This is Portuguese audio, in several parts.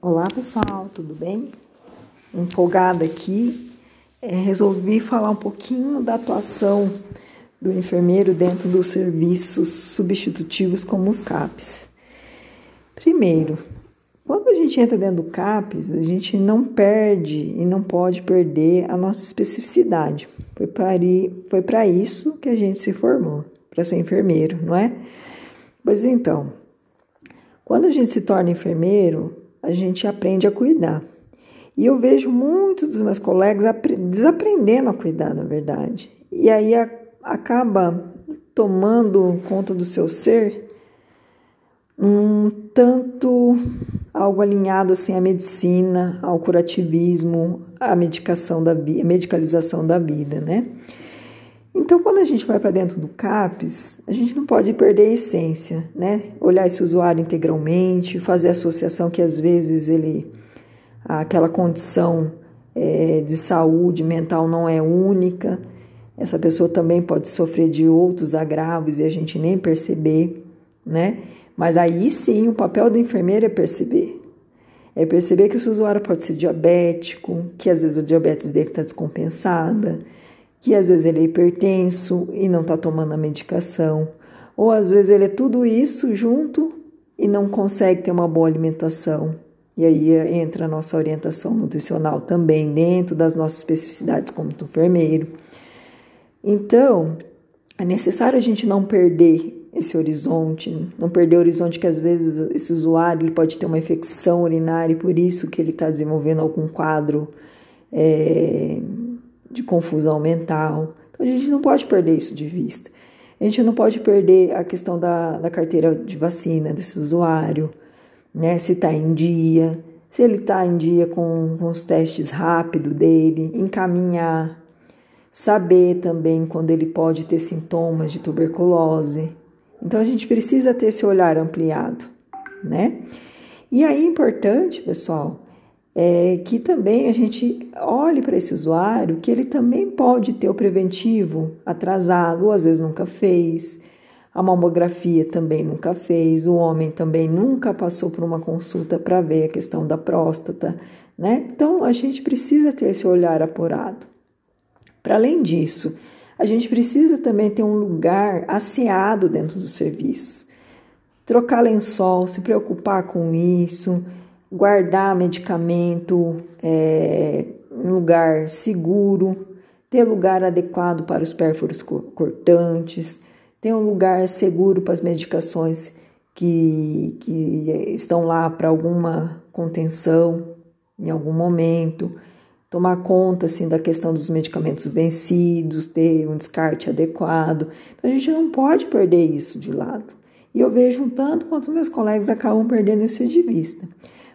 Olá pessoal, tudo bem? Empolgada aqui, é, resolvi falar um pouquinho da atuação do enfermeiro dentro dos serviços substitutivos como os CAPs. Primeiro, quando a gente entra dentro do CAPs, a gente não perde e não pode perder a nossa especificidade. Foi para isso que a gente se formou, para ser enfermeiro, não é? Pois então, quando a gente se torna enfermeiro, a gente aprende a cuidar. E eu vejo muitos dos meus colegas desaprendendo a cuidar, na verdade. E aí a, acaba tomando conta do seu ser um tanto algo alinhado assim à medicina, ao curativismo, à medicação da medicalização da vida, né? Então, quando a gente vai para dentro do CAPES, a gente não pode perder a essência, né? Olhar esse usuário integralmente, fazer associação que às vezes ele, aquela condição é, de saúde mental não é única, essa pessoa também pode sofrer de outros agravos e a gente nem perceber, né? Mas aí sim, o papel do enfermeiro é perceber. É perceber que esse usuário pode ser diabético, que às vezes a diabetes dele está descompensada, que às vezes ele é hipertenso e não está tomando a medicação, ou às vezes ele é tudo isso junto e não consegue ter uma boa alimentação. E aí entra a nossa orientação nutricional também dentro das nossas especificidades como enfermeiro. Então, é necessário a gente não perder esse horizonte, não perder o horizonte que às vezes esse usuário ele pode ter uma infecção urinária e por isso que ele está desenvolvendo algum quadro é, de confusão mental. Então a gente não pode perder isso de vista. A gente não pode perder a questão da, da carteira de vacina desse usuário, né? Se está em dia, se ele está em dia com, com os testes rápidos dele, encaminhar, saber também quando ele pode ter sintomas de tuberculose. Então a gente precisa ter esse olhar ampliado, né? E aí é importante, pessoal, é, que também a gente olhe para esse usuário que ele também pode ter o preventivo atrasado, ou às vezes nunca fez, a mamografia também nunca fez, o homem também nunca passou por uma consulta para ver a questão da próstata, né? Então a gente precisa ter esse olhar apurado. Para além disso, a gente precisa também ter um lugar asseado dentro dos serviços. Trocar lençol, se preocupar com isso, guardar medicamento é, em lugar seguro, ter lugar adequado para os pérfuros cortantes, ter um lugar seguro para as medicações que, que estão lá para alguma contenção em algum momento, tomar conta assim da questão dos medicamentos vencidos, ter um descarte adequado. Então a gente não pode perder isso de lado. E eu vejo um tanto quanto meus colegas acabam perdendo isso de vista.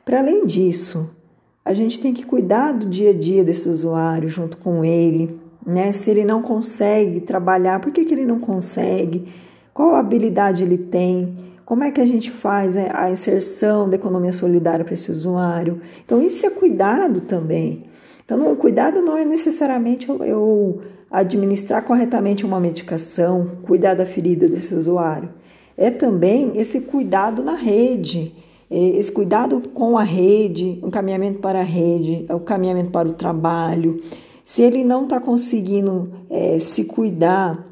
Para além disso, a gente tem que cuidar do dia a dia desse usuário junto com ele, né? Se ele não consegue trabalhar, por que, que ele não consegue? Qual habilidade ele tem? Como é que a gente faz a inserção da economia solidária para esse usuário? Então, isso é cuidado também. Então, o cuidado não é necessariamente eu administrar corretamente uma medicação, cuidar da ferida desse usuário. É também esse cuidado na rede, esse cuidado com a rede, o caminhamento para a rede, o caminhamento para o trabalho. Se ele não está conseguindo é, se cuidar,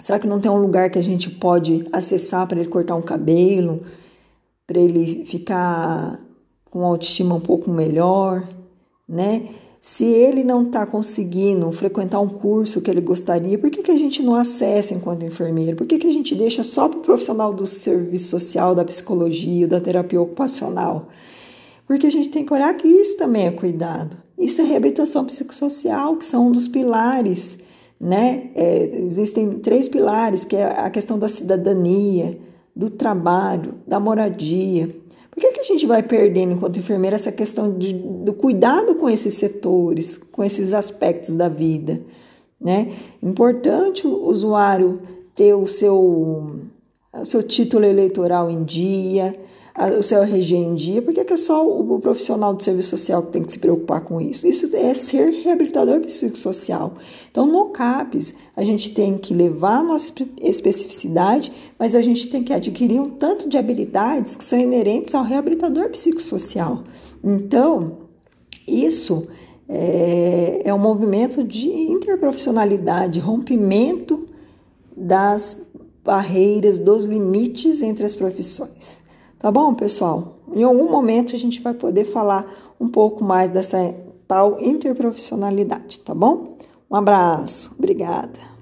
será que não tem um lugar que a gente pode acessar para ele cortar um cabelo, para ele ficar com autoestima um pouco melhor, né? Se ele não está conseguindo frequentar um curso que ele gostaria, por que, que a gente não acessa enquanto enfermeiro? Por que, que a gente deixa só para o profissional do serviço social, da psicologia, da terapia ocupacional? Porque a gente tem que olhar que isso também é cuidado. Isso é reabilitação psicossocial, que são um dos pilares, né? É, existem três pilares, que é a questão da cidadania, do trabalho, da moradia por que, que a gente vai perdendo, enquanto enfermeira, essa questão de, do cuidado com esses setores, com esses aspectos da vida? Né? Importante o usuário ter o seu, o seu título eleitoral em dia, o seu RG em dia, por que, que é só o profissional do serviço social que tem que se preocupar com isso? Isso é ser reabilitador psicossocial. Então, no CAPES, a gente tem que levar a nossa especificidade, mas a gente tem que adquirir um tanto de habilidades que são inerentes ao reabilitador psicossocial. Então, isso é, é um movimento de interprofissionalidade, rompimento das barreiras, dos limites entre as profissões. Tá bom, pessoal? Em algum momento a gente vai poder falar um pouco mais dessa tal interprofissionalidade, tá bom? Um abraço, obrigada.